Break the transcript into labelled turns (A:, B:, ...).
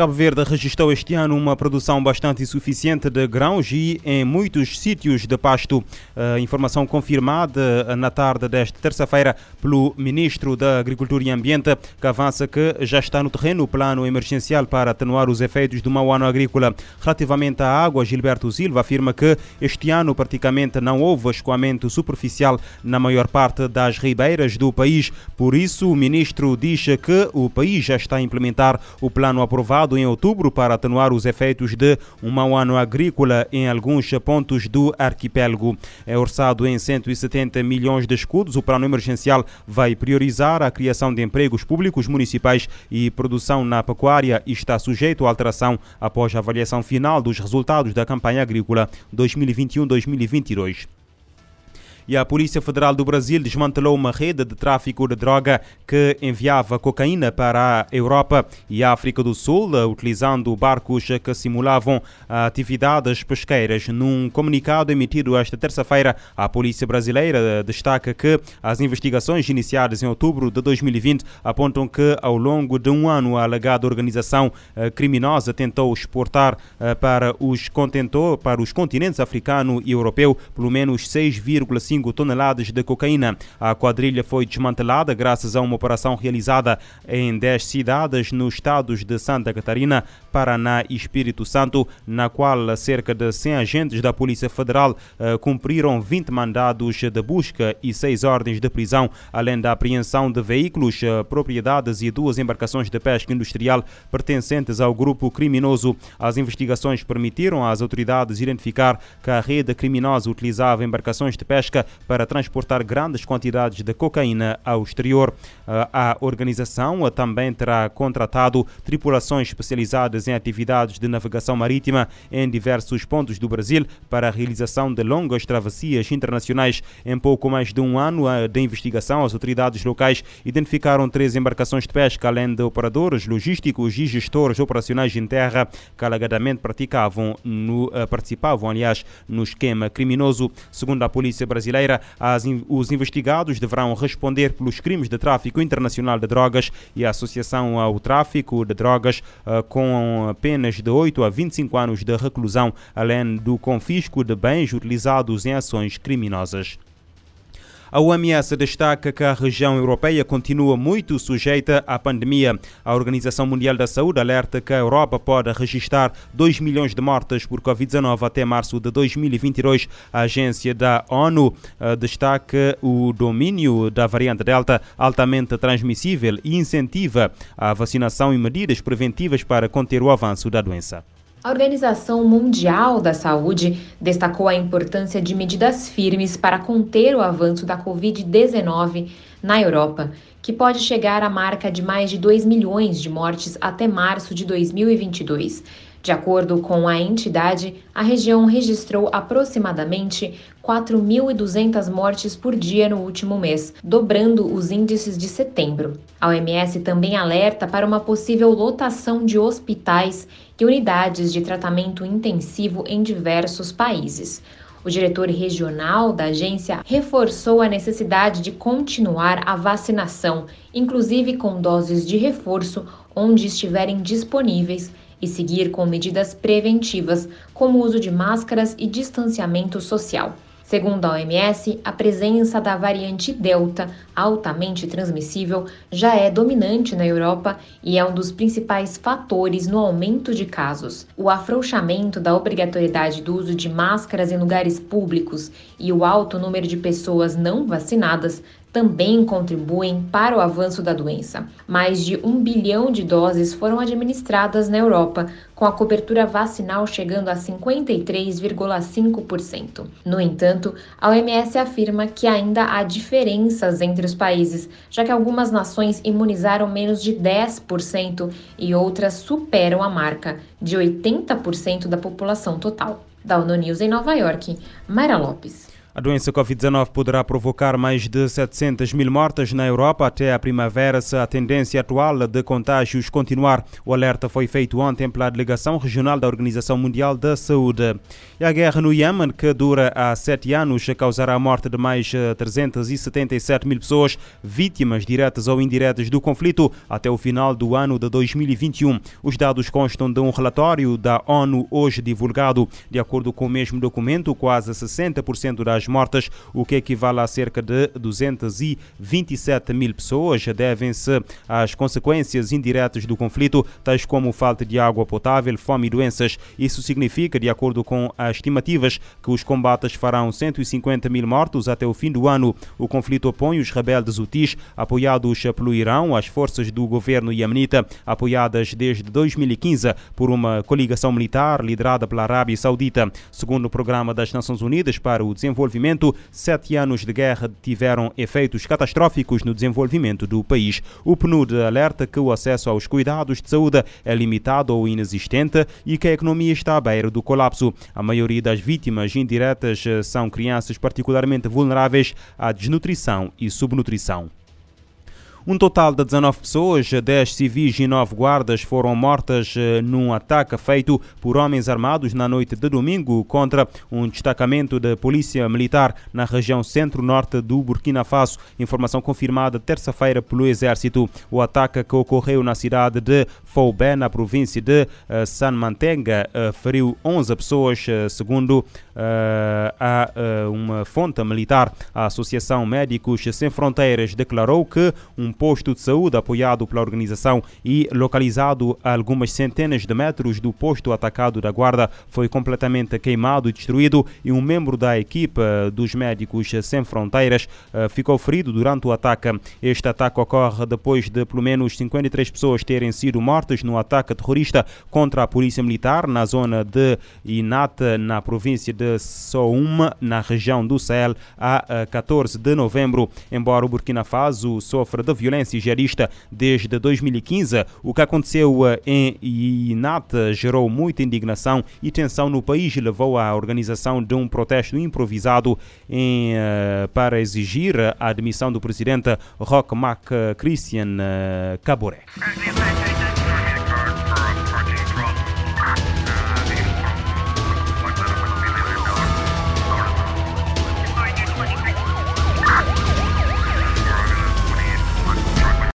A: Cabo Verde registrou este ano uma produção bastante insuficiente de grãos e em muitos sítios de pasto. A informação confirmada na tarde desta terça-feira pelo Ministro da Agricultura e Ambiente, que avança que já está no terreno o plano emergencial para atenuar os efeitos do mau ano agrícola. Relativamente à água, Gilberto Silva afirma que este ano praticamente não houve escoamento superficial na maior parte das ribeiras do país. Por isso, o Ministro diz que o país já está a implementar o plano aprovado em outubro para atenuar os efeitos de um mau ano agrícola em alguns pontos do arquipélago. É orçado em 170 milhões de escudos. O plano emergencial vai priorizar a criação de empregos públicos municipais e produção na pecuária e está sujeito à alteração após a avaliação final dos resultados da campanha agrícola 2021-2022 e a Polícia Federal do Brasil desmantelou uma rede de tráfico de droga que enviava cocaína para a Europa e a África do Sul, utilizando barcos que simulavam atividades pesqueiras. Num comunicado emitido esta terça-feira, a Polícia Brasileira destaca que as investigações iniciadas em outubro de 2020 apontam que, ao longo de um ano, a alegada organização eh, criminosa tentou exportar eh, para os, contentor, para os continentes africano e europeu pelo menos 6,5 5 toneladas de cocaína. A quadrilha foi desmantelada graças a uma operação realizada em 10 cidades nos estados de Santa Catarina, Paraná e Espírito Santo, na qual cerca de 100 agentes da Polícia Federal uh, cumpriram 20 mandados de busca e 6 ordens de prisão, além da apreensão de veículos, uh, propriedades e duas embarcações de pesca industrial pertencentes ao grupo criminoso. As investigações permitiram às autoridades identificar que a rede criminosa utilizava embarcações de pesca para transportar grandes quantidades de cocaína ao exterior. Ah, a organização também terá contratado tripulações especializadas em atividades de navegação marítima em diversos pontos do Brasil para a realização de longas travessias internacionais. Em pouco mais de um ano ah, de investigação, as autoridades locais identificaram três embarcações de pesca, além de operadores logísticos e gestores operacionais em terra que alegadamente praticavam no, ah, participavam, aliás, no esquema criminoso. Segundo a polícia brasileira, brasileira, as, os investigados deverão responder pelos crimes de tráfico internacional de drogas e associação ao tráfico de drogas uh, com penas de 8 a 25 anos de reclusão, além do confisco de bens utilizados em ações criminosas. A OMS destaca que a região europeia continua muito sujeita à pandemia. A Organização Mundial da Saúde alerta que a Europa pode registrar 2 milhões de mortes por Covid-19 até março de 2022. A agência da ONU eh, destaca o domínio da variante Delta altamente transmissível e incentiva a vacinação e medidas preventivas para conter o avanço da doença.
B: A Organização Mundial da Saúde destacou a importância de medidas firmes para conter o avanço da Covid-19 na Europa, que pode chegar à marca de mais de 2 milhões de mortes até março de 2022. De acordo com a entidade, a região registrou aproximadamente 4.200 mortes por dia no último mês, dobrando os índices de setembro. A OMS também alerta para uma possível lotação de hospitais e unidades de tratamento intensivo em diversos países. O diretor regional da agência reforçou a necessidade de continuar a vacinação, inclusive com doses de reforço onde estiverem disponíveis, e seguir com medidas preventivas, como o uso de máscaras e distanciamento social. Segundo a OMS, a presença da variante Delta, altamente transmissível, já é dominante na Europa e é um dos principais fatores no aumento de casos. O afrouxamento da obrigatoriedade do uso de máscaras em lugares públicos e o alto número de pessoas não vacinadas também contribuem para o avanço da doença. Mais de um bilhão de doses foram administradas na Europa, com a cobertura vacinal chegando a 53,5%. No entanto, a OMS afirma que ainda há diferenças entre os países, já que algumas nações imunizaram menos de 10% e outras superam a marca de 80% da população total. Da ONU News em Nova York, Mayra Lopes.
A: A doença Covid-19 poderá provocar mais de 700 mil mortes na Europa até a primavera se a tendência atual de contágios continuar. O alerta foi feito ontem pela Delegação Regional da Organização Mundial da Saúde. E a guerra no Iêmen, que dura há sete anos, causará a morte de mais 377 mil pessoas, vítimas diretas ou indiretas do conflito, até o final do ano de 2021. Os dados constam de um relatório da ONU hoje divulgado. De acordo com o mesmo documento, quase 60% das mortas, o que equivale a cerca de 227 mil pessoas, devem-se às consequências indiretas do conflito, tais como falta de água potável, fome e doenças. Isso significa, de acordo com as estimativas, que os combates farão 150 mil mortos até o fim do ano. O conflito opõe os rebeldes Houthis, apoiados pelo Irão, às forças do governo iemenita, apoiadas desde 2015 por uma coligação militar liderada pela Arábia Saudita. Segundo o Programa das Nações Unidas para o Desenvolvimento desenvolvimento, sete anos de guerra tiveram efeitos catastróficos no desenvolvimento do país. O PNUD alerta que o acesso aos cuidados de saúde é limitado ou inexistente e que a economia está à beira do colapso. A maioria das vítimas indiretas são crianças particularmente vulneráveis à desnutrição e subnutrição. Um total de 19 pessoas, 10 civis e 9 guardas foram mortas eh, num ataque feito por homens armados na noite de domingo contra um destacamento da Polícia Militar na região centro-norte do Burkina Faso. Informação confirmada terça-feira pelo Exército. O ataque que ocorreu na cidade de Foubé, na província de uh, San Mantenga, uh, feriu 11 pessoas, segundo a uma fonte militar. A Associação Médicos Sem Fronteiras declarou que um posto de saúde apoiado pela organização e localizado a algumas centenas de metros do posto atacado da Guarda foi completamente queimado e destruído e um membro da equipa dos Médicos Sem Fronteiras ficou ferido durante o ataque. Este ataque ocorre depois de pelo menos 53 pessoas terem sido mortas no ataque terrorista contra a polícia militar na zona de Inate, na província de Souma, na região do Sahel, a 14 de novembro. Embora o Burkina Faso sofra de violência jihadista desde 2015, o que aconteceu eh, em Inate gerou muita indignação e tensão no país e levou à organização de um protesto improvisado em, eh, para exigir a admissão do presidente Roch Marc Christian Caboré.